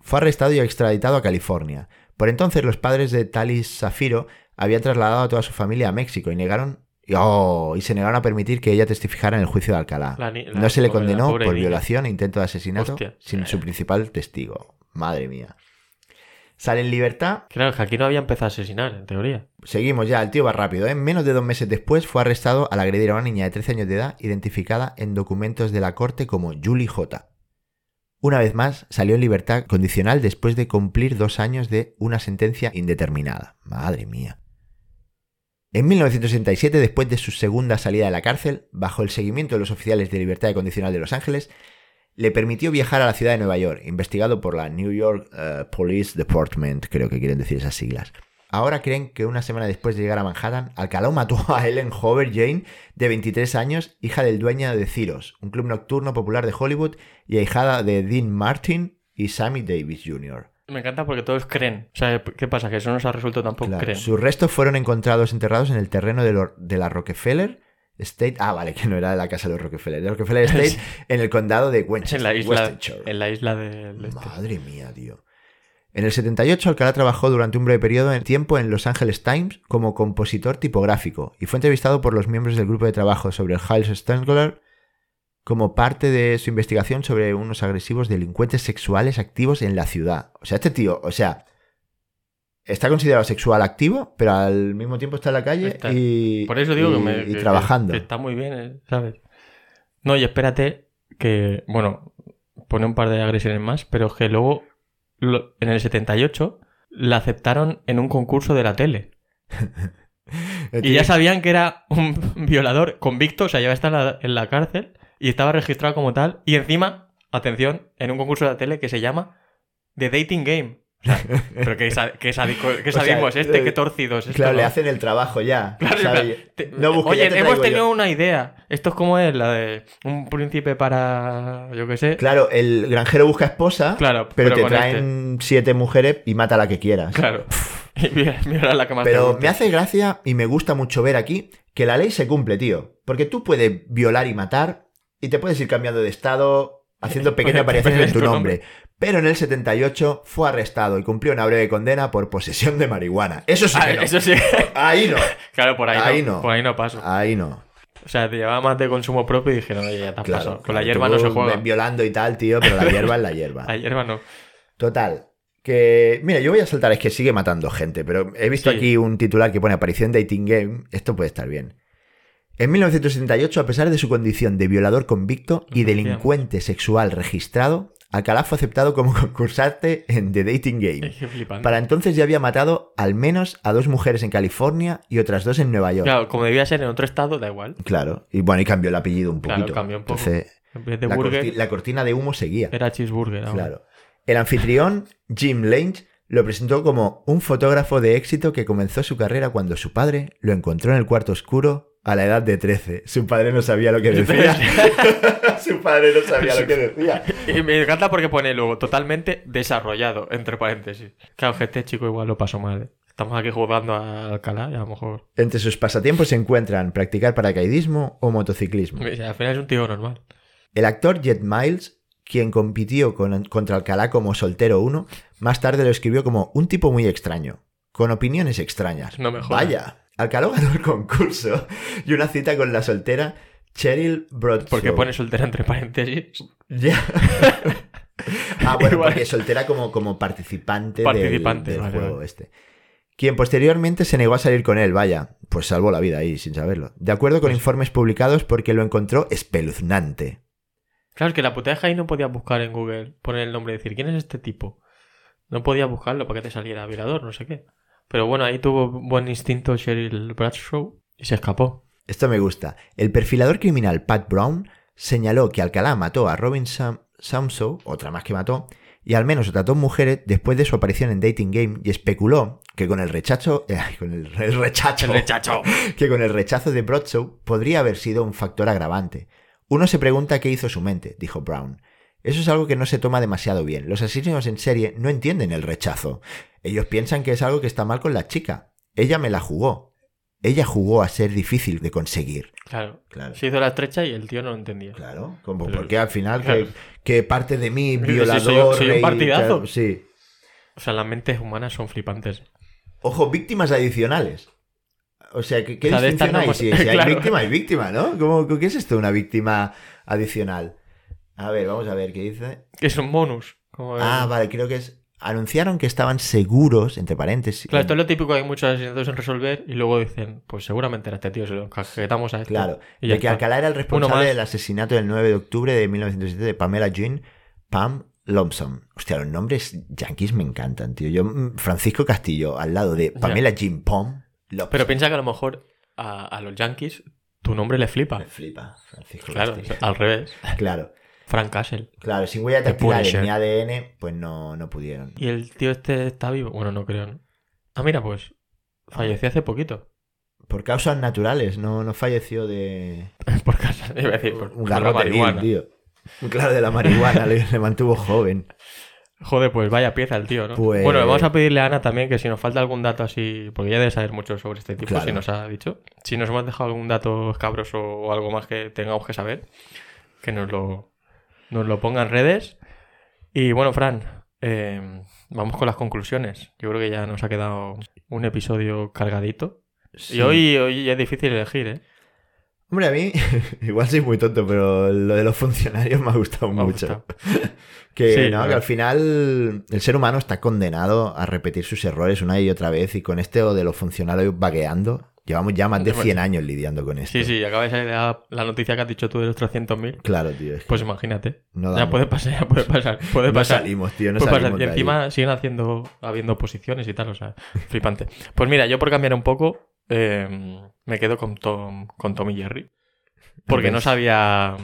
Fue arrestado y extraditado a California. Por entonces, los padres de Talis Zafiro habían trasladado a toda su familia a México y negaron... Oh, y se negaron a permitir que ella testificara en el juicio de Alcalá. La ni- la no se le condenó por niña. violación e intento de asesinato Hostia. sin su principal testigo. Madre mía. Sale en libertad Claro, que aquí no había empezado a asesinar, en teoría. Seguimos ya, el tío va rápido. ¿eh? Menos de dos meses después fue arrestado al agredir a una niña de 13 años de edad, identificada en documentos de la corte como Julie J. Una vez más, salió en libertad condicional después de cumplir dos años de una sentencia indeterminada. Madre mía. En 1967, después de su segunda salida de la cárcel, bajo el seguimiento de los oficiales de libertad condicional de Los Ángeles, le permitió viajar a la ciudad de Nueva York, investigado por la New York eh, Police Department, creo que quieren decir esas siglas. Ahora creen que una semana después de llegar a Manhattan, Alcalá mató a Ellen Hover Jane, de 23 años, hija del dueño de Ciros, un club nocturno popular de Hollywood, y ahijada de Dean Martin y Sammy Davis Jr. Me encanta porque todos creen. O sea, ¿qué pasa? Que eso no se ha resuelto tampoco, Claro, creen. Sus restos fueron encontrados enterrados en el terreno de, lo- de la Rockefeller State. Ah, vale, que no era de la casa de los Rockefeller. De Rockefeller State en el condado de Es Westchester. en la isla, Westchester. en la isla del este. Madre mía, tío. En el 78, Alcalá trabajó durante un breve periodo de tiempo en Los Angeles Times como compositor tipográfico y fue entrevistado por los miembros del grupo de trabajo sobre el Hiles Strangler como parte de su investigación sobre unos agresivos delincuentes sexuales activos en la ciudad. O sea, este tío, o sea, está considerado sexual activo, pero al mismo tiempo está en la calle Está- y, Por eso digo y- que me. y que- trabajando. que está muy bien, ¿eh? ¿sabes? No, y espérate que. Bueno, pone un par de agresiones más, pero es que luego, lo- en el 78, la aceptaron en un concurso de la tele. El Y ya sabían que era un violador convicto, o sea, ya está en la, en la cárcel y estaba registrado como tal. Y encima, atención, en un concurso de la tele que se llama The Dating Game. O sea, pero qué, qué qué O sea, sadismo es este, eh, qué torcido es esto. Claro, le hemos el trabajo ya. Claro, ¿sabes? te- No busques, Oye, ya te hemos tenido yo. una idea. Esto es como es la de un príncipe para. Yo qué sé. Claro, el granjero busca esposa, Claro, pero, pero te traen siete mujeres y mata a la que quieras. Claro. Y mira, mira la que más te Pero me hace gracia y me gusta mucho ver aquí que la ley se cumple, tío. Porque tú puedes violar y matar y te puedes ir cambiando de estado haciendo pequeñas Puedes variaciones en tu nombre. Pero en el 78 fue arrestado y cumplió una breve condena por posesión de marihuana. Eso sí Ah, que no. Eso sí. Ahí no. claro, por ahí, Ahí no, no. Por ahí no paso. Ahí no. O sea, te llevaba más de consumo propio y dijeron, oye, ya te has Claro. pasado. Con la hierba no se juega. Violando y tal, tío, pero la hierba es la hierba. La hierba no. Total. Que, mira, yo voy a saltar, es que sigue matando gente, pero he visto Sí. aquí un titular que pone aparición dating game. Esto puede estar bien. En 1978, a pesar de su condición de violador convicto y delincuente sexual registrado, Alcalá fue aceptado como concursante en The Dating Game. Para entonces ya había matado al menos a dos mujeres en California y otras dos en Nueva York. Claro. Claro, como debía ser en otro estado, da igual. Y bueno, y cambió el apellido un Claro, poquito. cambió un poco. Entonces, En vez de la, burger, corti- la cortina de humo seguía. era cheeseburger. ahora. Claro. El anfitrión, Jim Lange, lo presentó como un fotógrafo de éxito que comenzó su carrera cuando su padre lo encontró en el cuarto oscuro a la edad de 13. Su padre no sabía lo que decía. su padre no sabía lo que decía. Y me encanta porque pone luego totalmente desarrollado, entre paréntesis. Claro, que este chico igual lo pasó mal. ¿eh? Estamos aquí jugando a Alcalá y a lo mejor. Entre sus pasatiempos se encuentran practicar paracaidismo o motociclismo. al final es un tío normal. El actor Jet Miles, quien compitió con- contra Alcalá como soltero 1, más tarde lo escribió como un tipo muy extraño, con opiniones extrañas. No me jodas. Vaya. Alcaló ganó el concurso y una cita con la soltera Cheryl Broadshaw. ¿Por qué pone soltera entre paréntesis? Ya. ah, bueno, Igual. porque soltera como, como participante, Participante, del, del vale, juego vale. este. Quien posteriormente se negó a salir con él, vaya, pues salvó la vida ahí sin saberlo. De acuerdo con Pues- informes publicados porque lo encontró espeluznante. Claro, es que la que ahí no podías buscar en Google, poner el nombre y decir, ¿quién es este tipo? No podías buscarlo para que te saliera violador, no sé qué. Pero bueno, ahí tuvo buen instinto Cheryl Bradshaw y se escapó. Esto me gusta. El perfilador criminal Pat Brown señaló que Alcalá mató a Robin Sam Samsow, otra más que mató, y al menos otras dos mujeres después de su aparición en Dating Game y especuló que con el rechazo, eh, con el, el rechazo, El rechacho. que con el rechazo de Broadshaw podría haber sido un factor agravante. Uno se pregunta qué hizo su mente, dijo Brown. Eso es algo que no se toma demasiado bien. Los asesinos en serie no entienden el rechazo. Ellos piensan que es algo que está mal con la chica. Ella me la jugó. Ella jugó a ser difícil de conseguir. Claro. Claro. Se hizo la estrecha y el tío no lo entendía. Claro, como Pero- porque al final Claro. que, que parte de mí, Sí, soy- violador, soy un partidazo. sí. O sea, las mentes humanas son flipantes. Ojo, víctimas adicionales. O sea, ¿qué, qué O sea, distinción hay? Si, si hay víctima, hay víctima, ¿no? ¿Cómo, ¿Qué es esto, una víctima adicional? A ver, vamos a ver qué dice. Que es un bonus. Como Ah, vale, creo que es. Anunciaron que estaban seguros, entre paréntesis. Claro, esto es lo típico hay muchos asesinatos en resolver y luego dicen, pues seguramente era este tío, se lo encajetamos a este. Claro, y ya de que. Alcalá era el responsable del asesinato del 9 de octubre de 1907 de Pamela Jean Pam Lomson. Hostia, los nombres yankees me encantan, tío. Yo, mm, Francisco Castillo, al lado de. Pamela Jean Pom Lomson. Pero piensa que a lo mejor a, a los yankees tu nombre le flipa. Me flipa, Francisco Claro, Castillo. al revés. Claro, Frank Castle. claro, sin huella dactilares ni ADN, pues no, no pudieron. ¿Y el tío este está vivo? Bueno, no creo, ¿no? Ah, mira, pues falleció hace poquito. Por causas naturales, no, no falleció de por casa, iba a decir, por, un garrote vil, marihuana. tío. Claro, de la marihuana, le, le mantuvo joven. Joder, pues vaya pieza el tío, ¿no? Pues- Bueno, vamos a pedirle a Ana también que si nos falta algún dato así, porque ella debe saber mucho sobre este tipo, Claro. si nos ha dicho. Si nos hemos dejado algún dato escabroso o algo más que tengamos que saber, que nos lo, nos lo ponga en redes. Y bueno, Fran, eh, vamos con las conclusiones. Yo creo que ya nos ha quedado un episodio cargadito. Sí. Y hoy, hoy es difícil elegir, ¿eh? Hombre, a mí, igual soy muy tonto, pero lo de los funcionarios me ha gustado Me ha mucho. gustado. Que, Sí, no, que al final el ser humano está condenado a repetir sus errores una y otra vez y con este o de los funcionarios vagueando, llevamos ya más de Bueno. 100 años lidiando con esto. Sí, sí, acaba de salir la, la noticia que has dicho tú de los 300.000. Claro, tío. es que Pues imagínate. no Ya puede pasar, ya puede pasar. Puede no pasar. salimos, tío, no Puede pasar. salimos Y ahí. encima siguen haciendo, habiendo oposiciones y tal, o sea, flipante. Pues mira, yo por cambiar un poco, eh, me quedo con Tom, con Tom y Jerry. Porque no sabía.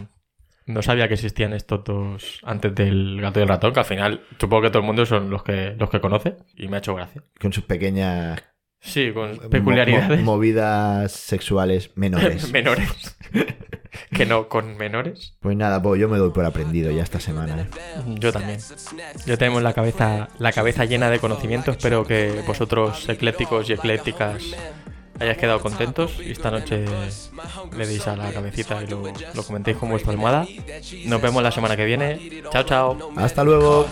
No sabía que existían estos dos antes del gato y el ratón, que al final supongo que todo el mundo son los que, los que conoce, y me ha hecho gracia. Con sus pequeñas Sí, con peculiaridades mo- movidas sexuales menores. menores. que no con menores. pues nada, pues yo me doy por aprendido ya esta semana. ¿eh? Yo también. Yo tenemos la cabeza, la cabeza llena de conocimiento. Espero que vosotros, eclécticos y eclécticas, hayáis quedado contentos y esta noche le deis a la cabecita y lo, lo comentéis con vuestra almohada. Nos vemos la semana que viene. Chao, chao. Hasta luego.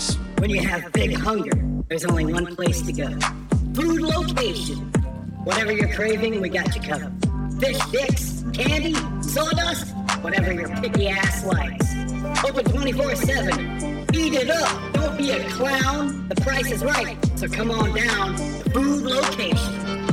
Food location. Whatever you're craving, we got you covered. Fish sticks, candy, sawdust, whatever your picky ass likes. Open 24-7. Eat it up. Don't be a clown. The price is right. So come on down food location.